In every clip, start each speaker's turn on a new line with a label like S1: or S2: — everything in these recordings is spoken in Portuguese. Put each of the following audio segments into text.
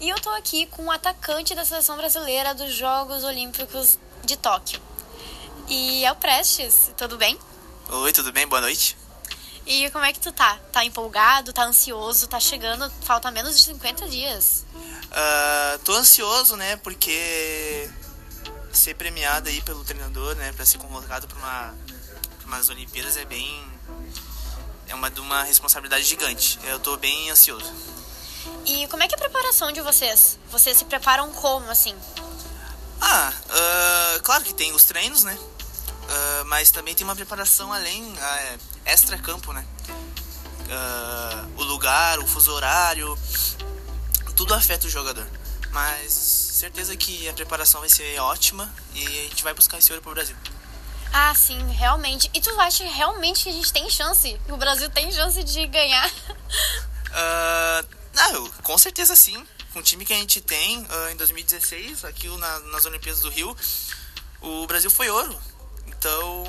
S1: E eu tô aqui com o atacante da seleção brasileira dos Jogos Olímpicos de Tóquio. E é o Prestes, tudo bem?
S2: Oi, tudo bem? Boa noite.
S1: E como é que tu tá? Tá empolgado? Tá ansioso? Tá chegando? Falta menos de 50 dias.
S2: Uh, tô ansioso, né? Porque ser premiado aí pelo treinador, né? Pra ser convocado pra, uma, pra umas Olimpíadas é bem. É uma, uma responsabilidade gigante. Eu tô bem ansioso.
S1: E como é que é a preparação de vocês? Vocês se preparam como, assim?
S2: Ah, uh, claro que tem os treinos, né? Uh, mas também tem uma preparação além, uh, extra-campo, né? O lugar, o fuso horário, tudo afeta o jogador. Mas certeza que a preparação vai ser ótima e a gente vai buscar esse ouro pro Brasil.
S1: Ah, sim, realmente. E tu acha realmente que a gente tem chance? O Brasil tem chance de ganhar?
S2: Uh, não, com certeza sim. Com o time que a gente tem uh, em 2016, aqui na, nas Olimpíadas do Rio, o Brasil foi ouro. Então,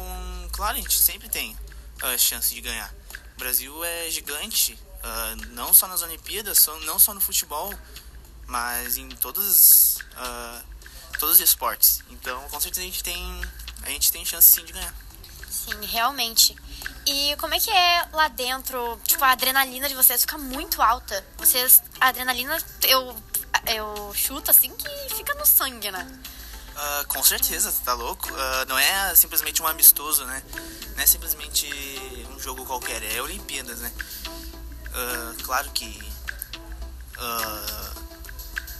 S2: claro, a gente sempre tem uh, chance de ganhar. O Brasil é gigante, não só nas Olimpíadas, não só no futebol, mas em todos, uh, todos os esportes. Então, com certeza a gente tem, a gente tem chance sim de ganhar.
S1: Sim, realmente. E como é que é lá dentro? Tipo, a adrenalina de vocês fica muito alta. Vocês, a adrenalina, eu, eu chuto assim que fica no sangue, né?
S2: Uh, com certeza, tá louco? Uh, não é simplesmente um amistoso, né? Não é simplesmente um jogo qualquer, é Olimpíadas, né? Uh, claro que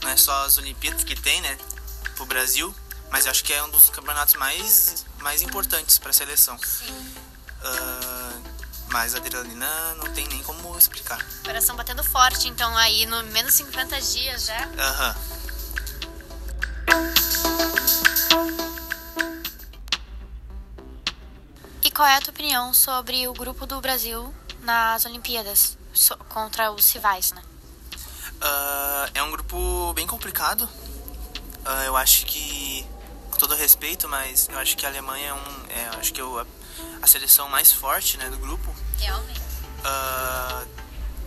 S2: não é só as Olimpíadas que tem, né? Pro Brasil, mas eu acho que é um dos campeonatos mais, mais importantes para a seleção.
S1: Sim.
S2: mas a adrenalina não tem nem como explicar.
S1: Coração batendo forte, então aí no menos 50 dias já.
S2: Aham.
S1: qual é a tua opinião sobre o grupo do Brasil nas Olimpíadas contra os rivais, né?
S2: Uh, é um grupo bem complicado. Uh, eu acho todo respeito, mas eu acho que a Alemanha é, um, é acho que é a, a, seleção mais forte né, do grupo.
S1: Realmente.
S2: Uh,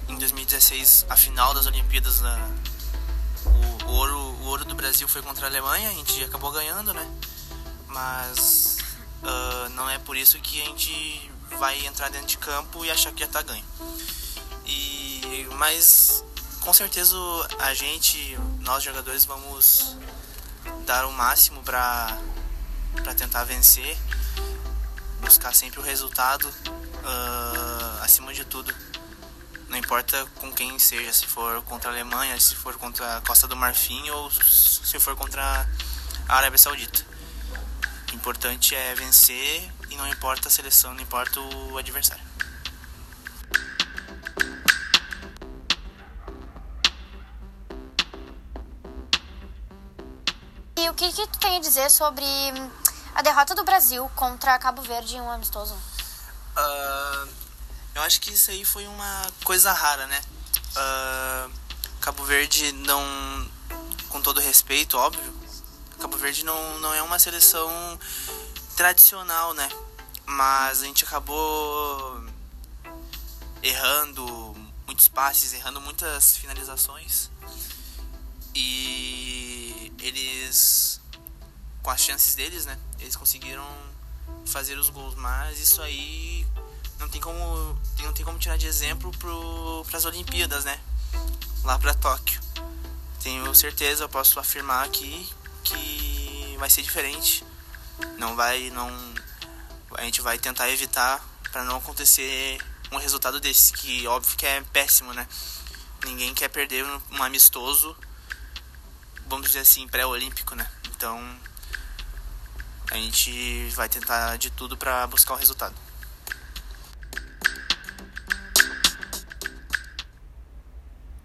S2: em 2016, a final das Olimpíadas, o, o, ouro, o ouro do Brasil foi contra a Alemanha, a gente acabou ganhando, né? Mas Uh, não é por isso que a gente vai entrar dentro de campo e achar que já tá ganho. E, mas com certeza a gente, nós jogadores, vamos dar o máximo para tentar vencer, buscar sempre o resultado uh, acima de tudo. Não importa com quem seja, se for contra a Alemanha, se for contra a Costa do Marfim ou se for contra a Arábia Saudita importante é vencer e não importa a seleção, não importa o adversário.
S1: O que, que tu tem a dizer sobre a derrota do Brasil contra Cabo Verde em um amistoso?
S2: Uh, eu acho que isso aí foi uma coisa rara, né? Uh, Cabo Verde não, com todo respeito, óbvio, Cabo Verde não, não é uma seleção tradicional, né? Mas a gente acabou errando muitos passes, errando muitas finalizações. E eles, as chances deles, né? Eles conseguiram fazer os gols. Mas isso aí não tem como, não tem como tirar de exemplo para as Olimpíadas, né? Lá para Tóquio. Tenho certeza, eu posso afirmar aqui que vai ser diferente. Não vai, não a gente vai tentar evitar para não acontecer um resultado desse, que óbvio que é péssimo, né? Ninguém quer perder um amistoso, vamos dizer assim, pré-olímpico, né? Então a gente vai tentar de tudo para buscar o resultado.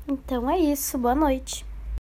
S1: Então é isso, boa noite.